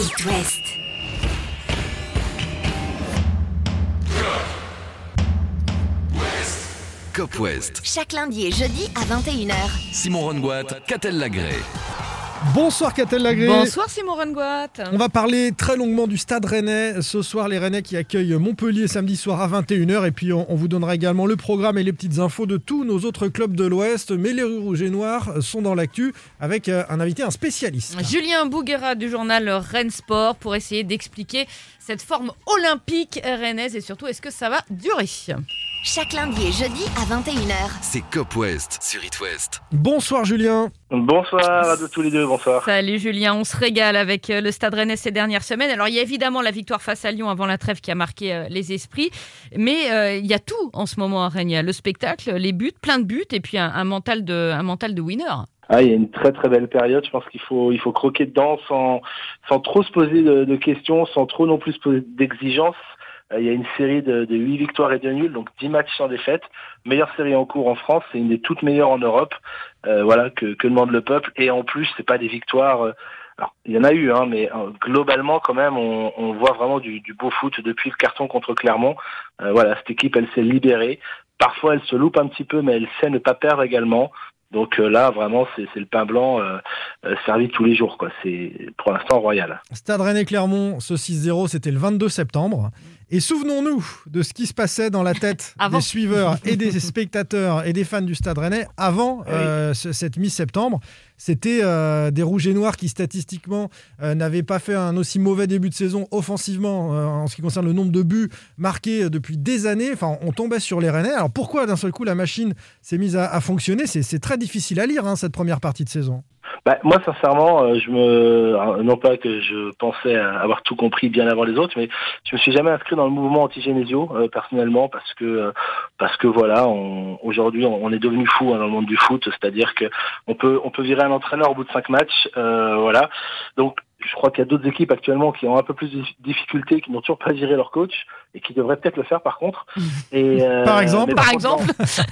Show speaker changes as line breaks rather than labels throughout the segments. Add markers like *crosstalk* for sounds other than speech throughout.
It West.
Cop West.
Chaque lundi et jeudi à 21h.
Simon Rongoat, Catel Lagré.
Bonsoir Catel Lagré.
Bonsoir Simon Rengoat.
On va parler très longuement du Stade Rennais. Ce soir, les Rennais qui accueillent Montpellier samedi soir à 21h. Et puis, on, on vous donnera également le programme et les petites infos de tous nos autres clubs de l'Ouest. Mais les Rouges et Noirs sont dans l'actu avec euh, un invité, un spécialiste.
Julien Bouguera du journal Rennes Sport pour essayer d'expliquer cette forme olympique rennaise et surtout est-ce que ça va durer?
Chaque lundi et jeudi à 21h.
C'est Cop West sur It West.
Bonsoir Julien.
Bonsoir à tous les deux, bonsoir.
Salut Julien, on se régale avec euh, le Stade Rennais ces dernières semaines. Alors il y a évidemment la victoire face à Lyon avant la trêve qui a marqué euh, les esprits, mais euh, il y a tout en ce moment à Rennes. Il y a le spectacle, les buts, plein de buts et puis un, un mental de un mental de winner.
Ah, il y a une très très belle période. Je pense qu'il faut il faut croquer dedans sans sans trop se poser de, de questions, sans trop non plus se poser d'exigences. Euh, Il y a une série de, de 8 victoires et 2 nuls, donc 10 matchs sans défaite. Meilleure série en cours en France, c'est une des toutes meilleures en Europe. Euh, voilà que, demande le peuple. Et en plus, c'est pas des victoires. euh, alors, il y en a eu, hein, mais euh, globalement, quand même, on, voit vraiment du, beau foot depuis le carton contre Clermont. Voilà, cette équipe, elle s'est libérée. Parfois, elle se loupe un petit peu, mais elle sait ne pas perdre également. Donc là, vraiment, c'est le pain blanc servi tous les jours. C'est pour l'instant royal.
Stade Rennais Clermont, ce 6-0, c'était le 22 septembre. Et souvenons-nous de ce qui se passait dans la tête *laughs* des suiveurs et des spectateurs et des fans du Stade Rennais avant euh, ce- cette mi-septembre. C'était euh, des rouges et noirs qui statistiquement euh, n'avaient pas fait un aussi mauvais début de saison offensivement euh, en ce qui concerne le nombre de buts marqués euh, depuis des années. Enfin, on tombait sur les Rennais. Alors pourquoi d'un seul coup la machine s'est mise à, à fonctionner? C'est c'est très difficile à lire hein, cette première partie de saison.
Bah, moi, sincèrement, euh, je me, alors, non pas que je pensais avoir tout compris bien avant les autres, mais je me suis jamais inscrit dans le mouvement anti-Genesio euh, personnellement parce que euh, parce que voilà, on- aujourd'hui, on est devenu fou hein, dans le monde du foot, c'est-à-dire que on peut on peut virer un entraîneur au bout de cinq matchs, euh, voilà. Donc je crois qu'il y a d'autres équipes actuellement qui ont un peu plus de difficultés, qui n'ont toujours pas viré leur coach et qui devraient peut-être le faire par contre. Et, *laughs* euh,
Par exemple
Par exemple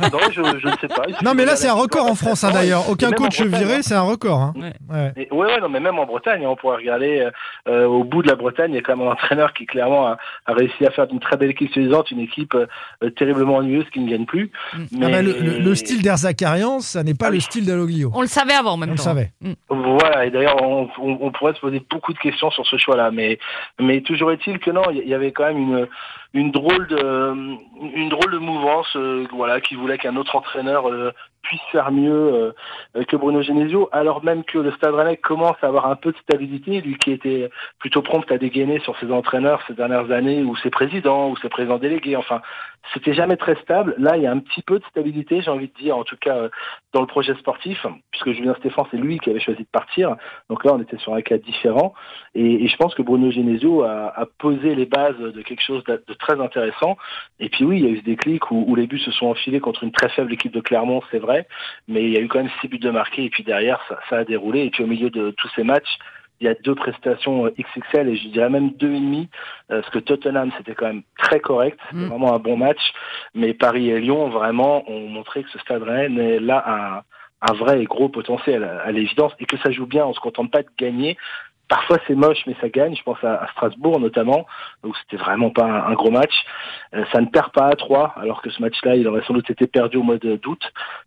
non, non, je, je ne sais pas. Il suffit
Non, mais là c'est un record en France hein, d'ailleurs. Aucun coach viré,
hein.
c'est un record. hein.
Ouais.
Ouais.
Et- ouais, ouais, non, mais même en Bretagne, hein, on pourrait regarder euh, au bout de la Bretagne, il y a quand même un entraîneur qui clairement a, a réussi à faire d'une très belle équipe séduisante une équipe euh, terriblement ennuyeuse qui ne gagne plus.
Mm.
Ah bah, le, le- le style d'Erzakarian, ça n'est pas
Ah
le style d'Aloglio.
On le savait avant même
On le savait.
Mm.
Voilà, et d'ailleurs, on, on- on pourrait se poser beaucoup de questions sur ce choix-là, mais, mais toujours est-il que non, il y avait quand même une, une drôle de, une drôle de mouvance, euh, voilà, qui voulait qu'un autre entraîneur euh, puisse faire mieux euh, que Bruno Genesio, alors même que le Stade Rennais commence à avoir un peu de stabilité, lui qui était plutôt prompt à dégainer sur ses entraîneurs ces dernières années, ou ses présidents, ou ses présidents délégués, enfin, c'était jamais très stable. Là, il y a un petit peu de stabilité, j'ai envie de dire, en tout cas euh, dans le projet sportif, puisque Julien Stéphane, c'est lui qui avait choisi de partir. Donc là, on était sur un cas différent. Et, je pense que Bruno Genesio a, posé les bases de quelque chose de, très intéressant. Et puis oui, il y a eu ce déclic où les buts se sont enfilés contre une très faible équipe de Clermont, c'est vrai. Mais il y a eu quand même six buts de marqués. Et puis derrière, ça, ça a déroulé. Et puis au milieu de tous ces matchs, il y a deux prestations euh, XXL et je dirais même deux et demi, euh, parce que Tottenham c'était quand même très correct, c'était
Mm.
vraiment un bon match, mais Paris et Lyon vraiment ont montré que ce Stade Rennais est là un, un vrai et gros potentiel à, à l'évidence et que ça joue bien, on se contente pas de gagner. Parfois c'est moche mais ça gagne, je pense à, Strasbourg notamment, où c'était vraiment pas un, gros match. Euh, ça ne perd pas à 3, alors que ce match-là il aurait sans doute été perdu au mois d'août.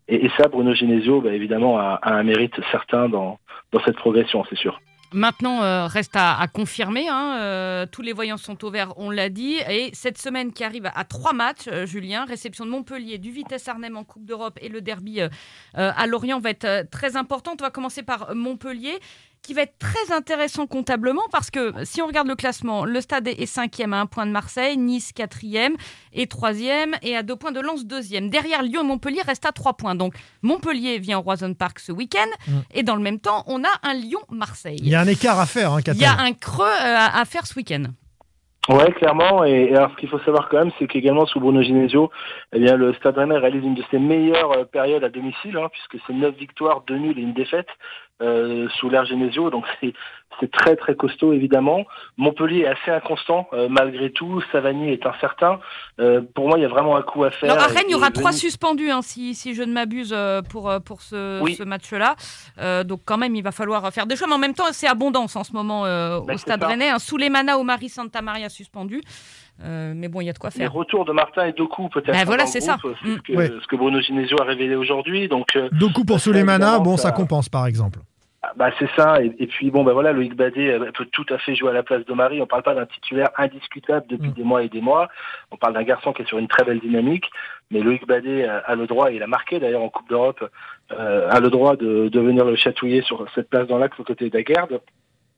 Et, et ça Bruno Genesio bah, évidemment a, un mérite certain dans, dans cette progression, c'est sûr.
Maintenant, euh, reste à, confirmer. hein, euh, tous les voyants sont au vert, on l'a dit. Et cette semaine qui arrive à trois matchs, Julien, réception de Montpellier, du Vitesse Arnhem en Coupe d'Europe et le derby à Lorient va être très importante. On va commencer par Montpellier qui va être très intéressant comptablement parce que si on regarde le classement, le stade est cinquième à un point de Marseille, Nice quatrième et troisième et à deux points de Lens deuxième. Derrière Lyon et Montpellier reste à trois points. Donc Montpellier vient au Roison Park ce week-end
Mm.
et dans le même temps on a un Lyon-Marseille.
Il y a un écart à faire, hein,
Il y a un creux euh, à à faire ce week-end.
Ouais, clairement. Et, et alors, ce qu'il faut savoir quand même, c'est qu'également sous Bruno Genesio, eh bien, le Stade Rennais réalise une de ses meilleures euh, périodes à domicile, hein, puisque c'est neuf victoires, deux nuls et une défaite euh, sous l'ère Genesio. Donc, c'est c'est très très costaud évidemment. Montpellier est assez inconstant euh, malgré tout. Savanier est incertain. Euh, pour moi, il y a vraiment un coup à faire.
Alors à Rennes, il y aura trois suspendus, hein, si, si je ne m'abuse, pour, pour ce,
Oui.
ce match-là. Euh, donc quand même, il va falloir faire des choix. Mais en même temps, c'est abondance en ce moment euh,
Bah,
au Stade. Rennais. Un Souleymana, Omari, Santa Maria suspendu. Euh, mais bon, il y a de quoi
Les
faire.
retours de Martin et Doku peut-être.
Bah, voilà,
le
c'est ça.
C'est
Mm.
ce, que,
Ouais.
ce que Bruno Genesio a révélé aujourd'hui. Donc
Doku pour
évidemment,
bon,
ça-
ça compense par exemple.
Ah, Bah c'est ça et, et puis bon bah voilà Loïc Badet euh, peut tout à fait jouer à la place de Marie. On parle pas d'un titulaire indiscutable depuis
Mm.
des mois et des mois. On parle d'un garçon qui est sur une très belle dynamique. Mais Loïc Badet euh, a le droit, et il a marqué d'ailleurs en Coupe d'Europe, euh, a le droit de, de venir le chatouiller sur cette place dans l'axe aux côtés d'Aguerd.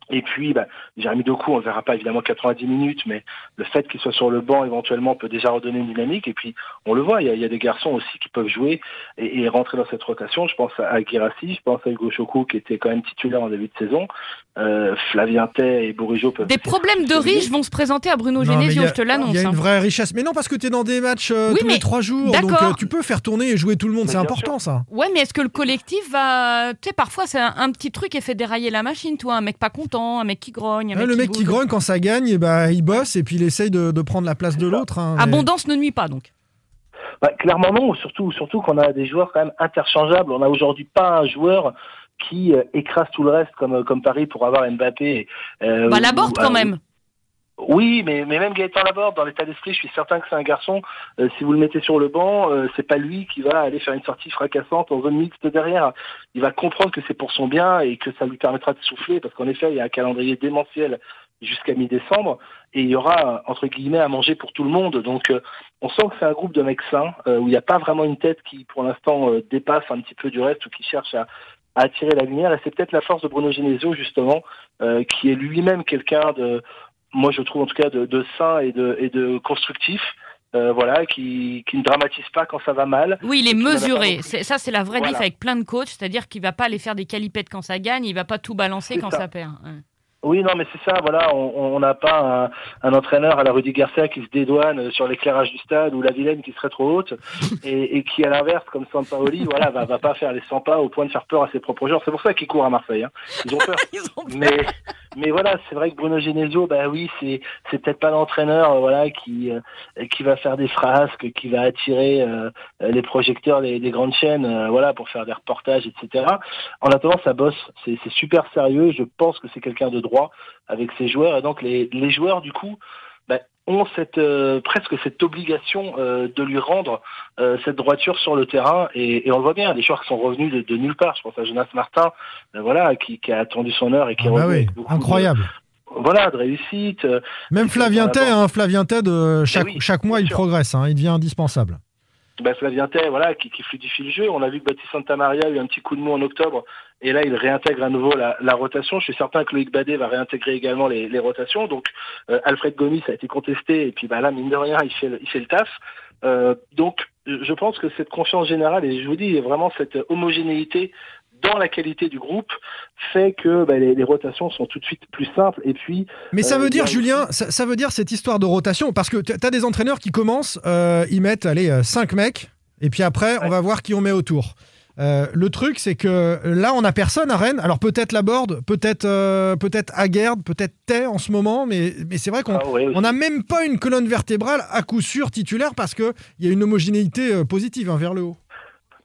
Et puis, bah, Jérémy Doku, on ne verra pas évidemment 90 minutes, mais le fait qu'il soit sur le banc éventuellement peut déjà redonner une dynamique. Et puis, on le voit, il y a, il y a des garçons aussi qui peuvent jouer et, et rentrer dans cette rotation. Je pense à, Guirassi, je pense à Hugo Choco qui était quand même titulaire en début de saison. Euh, Flavien Tay et Bourigeau peuvent.
Des problèmes de riches vont se présenter à Bruno
Non,
Genesio,
a-
je te l'annonce.
Il y a
hein.
une vraie richesse. Mais non, parce que tu es dans des matchs euh,
Oui,
tous
mais
les trois jours. Donc
d'accord.
euh, tu peux faire tourner et jouer tout le monde. C'est important ça.
Ouais, mais est-ce que le collectif va. Tu sais, parfois, c'est un, un petit truc qui fait dérailler la machine, toi. Un mec pas content, un mec qui grogne. Un
Ouais,
mec
le mec qui grogne quand ça gagne, ben, il bosse et puis il essaye de, de prendre la place de l'autre. hein, mais-
Abondance ne nuit pas, donc.
Bah, clairement non, surtout surtout qu'on a des joueurs quand même interchangeables. On n'a aujourd'hui pas un joueur qui euh, écrase tout le reste comme comme Paris pour avoir Mbappé. Euh,
Bah, la quand
euh,
même.
Oui, mais, mais même Gaëtan Laborde, dans l'état d'esprit, je suis certain que c'est un garçon. euh, si vous le mettez sur le banc, euh, c'est pas lui qui va aller faire une sortie fracassante en zone mixte derrière. Il va comprendre que c'est pour son bien et que ça lui permettra de souffler, parce qu'en effet, il y a un calendrier démentiel jusqu'à mi-décembre et il y aura entre guillemets à manger pour tout le monde. Donc, euh, on sent que c'est un groupe de mecs sains euh, où il n'y a pas vraiment une tête qui, pour l'instant, euh, dépasse un petit peu du reste ou qui cherche à, à attirer la lumière. Et c'est peut-être la force de Bruno Genesio justement, euh, qui est lui-même quelqu'un de moi je trouve en tout cas de, de sain et de, et de constructif, euh, voilà, qui, qui ne dramatise pas quand ça va mal.
Oui, il est mesuré. C'est- Ça, c'est la vraie
Voilà.
diff avec plein de coachs. C'est-à-dire qu'il va pas aller faire des calipettes quand ça gagne. Il va pas tout balancer
C'est
quand
ça.
ça, perd. Ouais.
Oui, non, mais c'est ça, voilà, on on n'a pas un, un entraîneur à la Rudy Garcia qui se dédouane sur l'éclairage du stade ou la Vilaine qui serait trop haute *laughs* et, et qui, à l'inverse, comme Sampaoli, voilà, va, va pas faire les 100 pas au point de faire peur à ses propres joueurs. C'est pour ça qu'ils courent à Marseille. Hein. Ils ont peur. *laughs*
Ils ont peur.
mais mais voilà, c'est vrai que Bruno Genesio, bah oui, c'est c'est peut-être pas l'entraîneur, euh, voilà, qui euh, qui va faire des frasques, qui va attirer euh, les projecteurs des grandes chaînes, voilà, pour faire des reportages, etc. En attendant, ça bosse, c'est c'est super sérieux. Je pense que c'est quelqu'un de droit avec ses joueurs, et donc les les joueurs du coup. Ont cette euh, presque cette obligation euh, de lui rendre euh, cette droiture sur le terrain et, et on le voit bien des joueurs qui sont revenus de, de nulle part je pense à Jonas Martin voilà qui, qui a attendu son heure et qui
Ah
est
bah
revenu
oui,
avec beaucoup de-
incroyable.
voilà, de réussite.
Même Flavien Tay, hein, Flavien Tay, de chaque,
oui,
chaque mois, il
sûr.
progresse. hein, il devient indispensable.
Bah, Flavien voilà, qui, qui fluidifie le jeu. On a vu que Baptiste Santa Maria a eu un petit coup de mou en octobre, et là, il réintègre à nouveau la, la rotation. Je suis certain que Loïc Badet va réintégrer également les, les rotations. Donc, euh, Alfred Gomis a été contesté, et puis bah, là, mine de rien, il fait le, il fait le taf. Euh, donc, je pense que cette confiance générale, et je vous dis, vraiment cette homogénéité dans la qualité du groupe fait que bah, les, les rotations sont tout de suite plus simples. Et puis,
Mais ça
Euh,
veut dire,
a
Julien, ça, ça veut dire cette histoire de rotation, parce que tu as des entraîneurs qui commencent, euh, ils mettent, allez, 5 mecs, et puis après, on va voir qui on met autour. Euh, le truc, c'est que là, on a personne à Rennes. Alors peut-être la Borde, peut-être euh, peut-être Aguerd, peut-être Tay en ce moment, mais, mais c'est vrai qu'on
ah,
n'a même pas une colonne vertébrale à coup sûr titulaire parce qu'il y a une homogénéité euh, positive hein, vers le haut.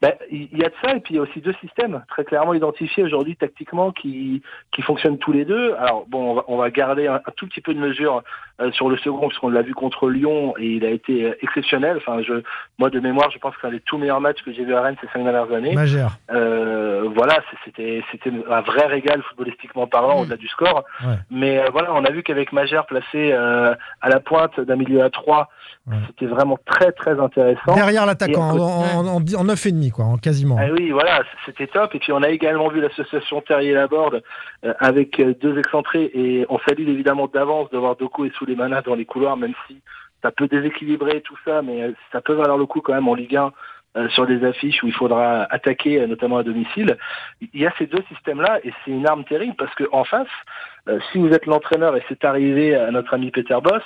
Ben, il y a de ça et puis il y a aussi deux systèmes très clairement identifiés aujourd'hui tactiquement qui qui fonctionnent tous les deux. Alors bon, on va, on va garder un, un tout petit peu de mesure sur le second puisqu'on l'a vu contre Lyon et il a été euh, exceptionnel. Enfin, je moi de mémoire, je pense que c'est un des tout meilleurs matchs que j'ai vu à Rennes ces cinq dernières années.
Magère.
Euh, voilà, c'était c'était un vrai régal footballistiquement parlant
Mm.
au-delà du score.
Ouais.
Mais euh, voilà, on a vu qu'avec Magère placé euh, à la pointe d'un milieu à 3
Ouais.
c'était vraiment très très intéressant.
Derrière l'attaquant,
Et-
en, en, en, en 9,5, quoi, en quasiment.
Ah oui, voilà, c'était top. Et puis on a également vu l'association Terrier-Laborde euh, avec euh, deux excentrés. Et on salue évidemment d'avance de voir Doku et Souleymana dans les couloirs, même si ça peut déséquilibrer tout ça, mais euh, ça peut valoir le coup quand même en Ligue 1 euh, sur des affiches où il faudra attaquer, euh, notamment à domicile. Il y a ces deux systèmes-là et c'est une arme terrible parce que en face, euh, si vous êtes l'entraîneur et c'est arrivé à notre ami Peter Boss,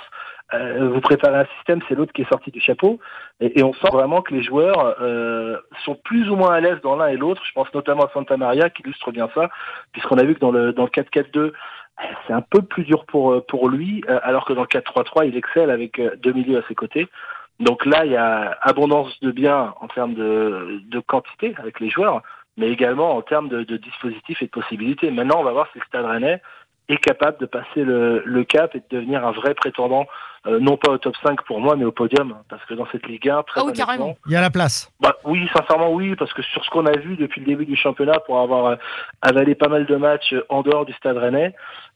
euh, vous préparez un système, c'est l'autre qui est sorti du chapeau. Et, et on sent vraiment que les joueurs euh, sont plus ou moins à l'aise dans l'un et l'autre. Je pense notamment à Santa Maria qui illustre bien ça, puisqu'on a vu que dans le dans le 4-4-2, c'est un peu plus dur pour pour lui, alors que dans le 4-3-3, il excelle avec deux milieux à ses côtés. Donc là, il y a abondance de biens en termes de, de quantité avec les joueurs, mais également en termes de, dispositifs et de possibilités. Maintenant, on va voir si Stade Rennais est capable de passer le, le cap et de devenir un vrai prétendant, euh, non pas au top 5 pour moi, mais au podium, parce que dans cette Ligue 1, très
Ah oui,
honnêtement,
carrément.
Il y a la place.
bah, oui, sincèrement oui, parce que sur ce qu'on a vu depuis le début du championnat, pour avoir euh, avalé pas mal de matchs euh, en dehors du Stade Rennais,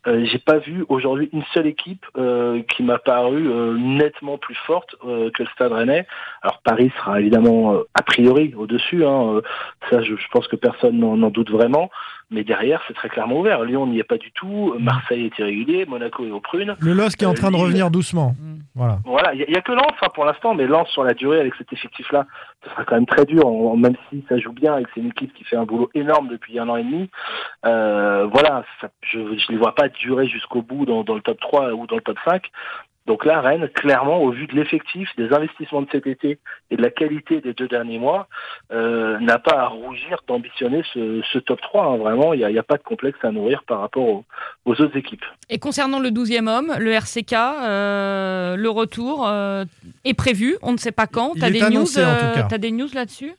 euh, j'ai pas vu aujourd'hui une seule équipe euh, qui m'a paru euh, nettement plus forte euh, que le Stade Rennais. Alors Paris sera évidemment euh, a priori au-dessus, hein, euh, ça je, je pense que personne n'en doute vraiment, mais derrière c'est très clairement ouvert. Lyon n'y est pas du tout, Marseille est irrégulier, Monaco est aux prunes.
Le LOSC est en train de revenir doucement. Voilà.
Voilà, il n'y a, que Lens hein, pour l'instant, mais Lens sur la durée avec cet effectif-là, ce sera quand même très dur, même si ça joue bien et que c'est une équipe qui fait un boulot énorme depuis un an et demi. Euh, voilà, je ne les vois pas durer jusqu'au bout dans, dans le top 3 ou dans le top 5. Donc là, Rennes, clairement, au vu de l'effectif, des investissements de cet été et de la qualité des deux derniers mois, euh, n'a pas à rougir d'ambitionner ce, ce top 3. hein. Vraiment, il n'y a, pas de complexe à nourrir par rapport aux, aux autres équipes.
Et concernant le 12e homme, le RCK, euh, le retour euh, est prévu. On ne sait pas quand.
Il
Tu as euh, des news là-dessus?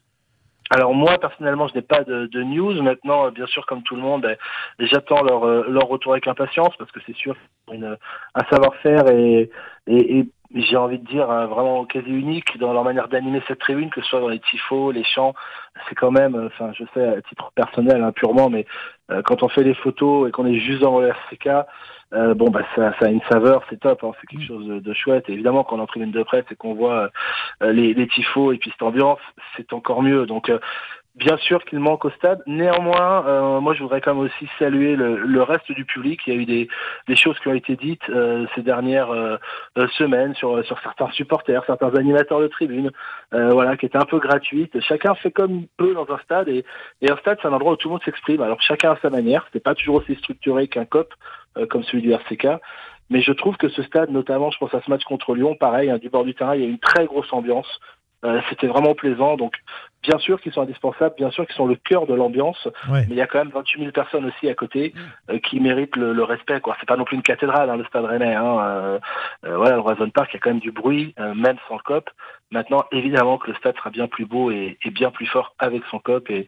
Alors moi personnellement je n'ai pas de, news. Maintenant euh, bien sûr comme tout le monde euh, j'attends leur, euh, leur retour avec impatience parce que c'est sûr une- un savoir-faire et, et j'ai envie de dire euh, vraiment quasi unique dans leur manière d'animer cette tribune que ce soit dans les tifos, les chants. C'est quand même, euh, enfin je sais à titre personnel hein, purement mais euh, quand on fait les photos et qu'on est juste dans le RCK euh, bon bah ça, ça a une saveur, c'est top, hein, c'est quelque chose de, de chouette. Et évidemment quand on est en tribune de presse et qu'on voit euh, les, les tifos et puis cette ambiance, c'est encore mieux. Donc euh, Bien sûr qu'il manque au stade. Néanmoins, euh, moi, je voudrais quand même aussi saluer le, le reste du public. Il y a eu des, des choses qui ont été dites euh, ces dernières euh, euh, semaines sur, sur certains supporters, certains animateurs de tribune, euh, voilà, qui étaient un peu gratuites. Chacun fait comme il peut dans un stade, et, et un stade, c'est un endroit où tout le monde s'exprime. Alors chacun à sa manière. C'est pas toujours aussi structuré qu'un COP euh, comme celui du RCK. Mais je trouve que ce stade, notamment, je pense à ce match contre Lyon, pareil, hein, du bord du terrain, il y a une très grosse ambiance. Euh, C'était vraiment plaisant. Donc, bien sûr qu'ils sont indispensables, bien sûr qu'ils sont le cœur de l'ambiance,
Ouais.
mais il y a quand même 28 000 personnes aussi à côté euh, qui méritent le, le respect. quoi. C'est pas non plus une cathédrale, hein, le Stade Rennais. Hein. Euh, euh, voilà, le Roison Park, il y a quand même du bruit, même sans le COP. Maintenant, évidemment que le stade sera bien plus beau et, et bien plus fort avec son COP. Et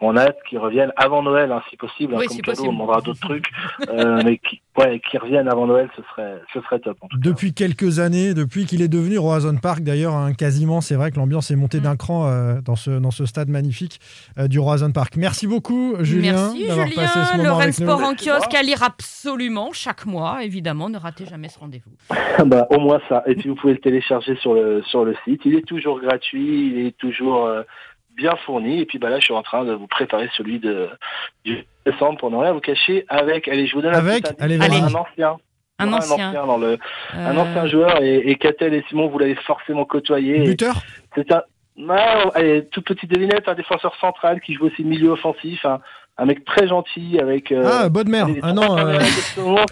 on a hâte qu'ils reviennent avant Noël, hein, si possible. hein,
Oui,
comme
si
cadeau,
possible.
on demandera d'autres trucs. Euh, mais qui, ouais, qu'ils reviennent avant Noël, ce serait, ce serait top. En tout cas.
Depuis quelques années, depuis qu'il est devenu Roazhon Park, d'ailleurs, hein, quasiment, c'est vrai que l'ambiance est montée
Mm.
d'un cran euh, dans, ce, dans ce stade magnifique euh, du Roazhon Park. Merci beaucoup, Julien,
Merci Julien.
passé ce
Le
moment
Rennes
avec nous.
Sport en kiosque à lire absolument chaque mois. Évidemment, ne ratez jamais ce rendez-vous. *laughs*
bah, au moins ça. Et puis vous pouvez le télécharger sur le sur le site. Il est toujours gratuit, il est toujours euh, bien fourni. Et puis bah là, je suis en train de vous préparer celui de du décembre pour ne rien vous cacher avec. Allez, je vous donne un
Avec
indice.
Allez,
vas-y.
un ancien.
Un
Voilà,
ancien.
dans le un
Euh,
ancien joueur et, et Catel et Simon vous l'avez forcément côtoyé.
Buteur
C'est un non, allez, toute petite devinette, un défenseur central qui joue aussi milieu offensif, un, un mec très gentil avec. euh,
Ah, Bodmer.
allez, les
Ah non, euh,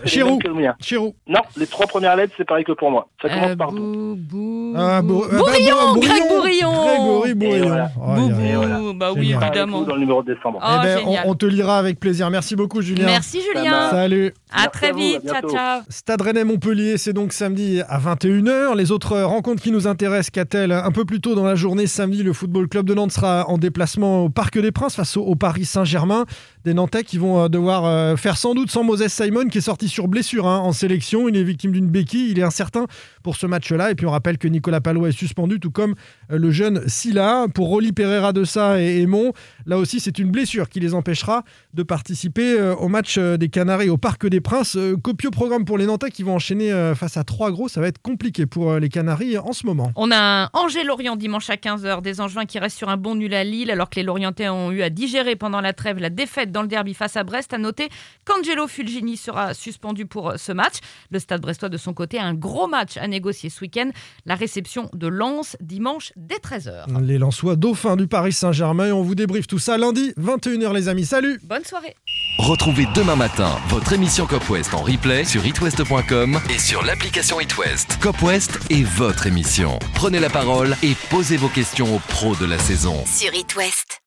Chirou. Chirou.
Non, les trois premières lettres, c'est pareil que pour moi. Ça commence
euh,
par Bou.
Bou- Bou-
Ah, Bo- euh, bah,
Bourillon,
Bo-
Greg Bourillon.
Oui, Bourillon.
Voilà.
Oh, a-
Boubou,
voilà.
bah oui,
Génial.
Évidemment.
les coups dans le numéro de décembre.
Oh,
Eh ben, on, te lira avec plaisir. Merci beaucoup, Julien.
Merci Julien.
marche.
Salut.
À
Merci
très
à vous, à
vite. Ciao, ciao.
Stade Rennais-Montpellier, c'est donc samedi à 21h. Les autres rencontres qui nous intéressent, qu'a-t-elle Un peu plus tôt dans la journée, samedi, le Football Club de Nantes sera en déplacement au Parc des Princes face au, au Paris Saint-Germain. Des Nantais qui vont euh, devoir euh, faire sans doute sans Moses Simon qui est sorti sur blessure hein, en sélection. Il est victime d'une béquille. Il est incertain pour ce match-là. Et puis on rappelle que Nicolas Palois est suspendu, tout comme euh, le jeune Silla. Pour Rolly Pereira de Sa et Aymon, là aussi c'est une blessure qui les empêchera de participer au match des Canaries au Parc des Princes. Copieux programme pour les Nantais qui vont enchaîner face à trois gros. Ça va être compliqué pour les Canaries en ce moment.
On a Angers-Lorient dimanche à 15h, des Angevins qui restent sur un bon nul à Lille, alors que les Lorientais ont eu à digérer pendant la trêve la défaite dans le derby face à Brest. À noter qu'Angelo Fulgini sera suspendu pour euh, ce match. Le Stade brestois, de son côté, a un gros match à négocier ce week-end. La réception de Lens dimanche dès 13h.
Les Lensois dauphins du Paris Saint-Germain. Et on vous débriefe tout ça lundi, 21h les amis. Salut
Bonne soirée.
Retrouvez demain matin votre émission Cop West en replay sur itwest.com et sur l'application itwest. Cop West est votre émission. Prenez la parole et posez vos questions aux pros de la saison.
Sur It West.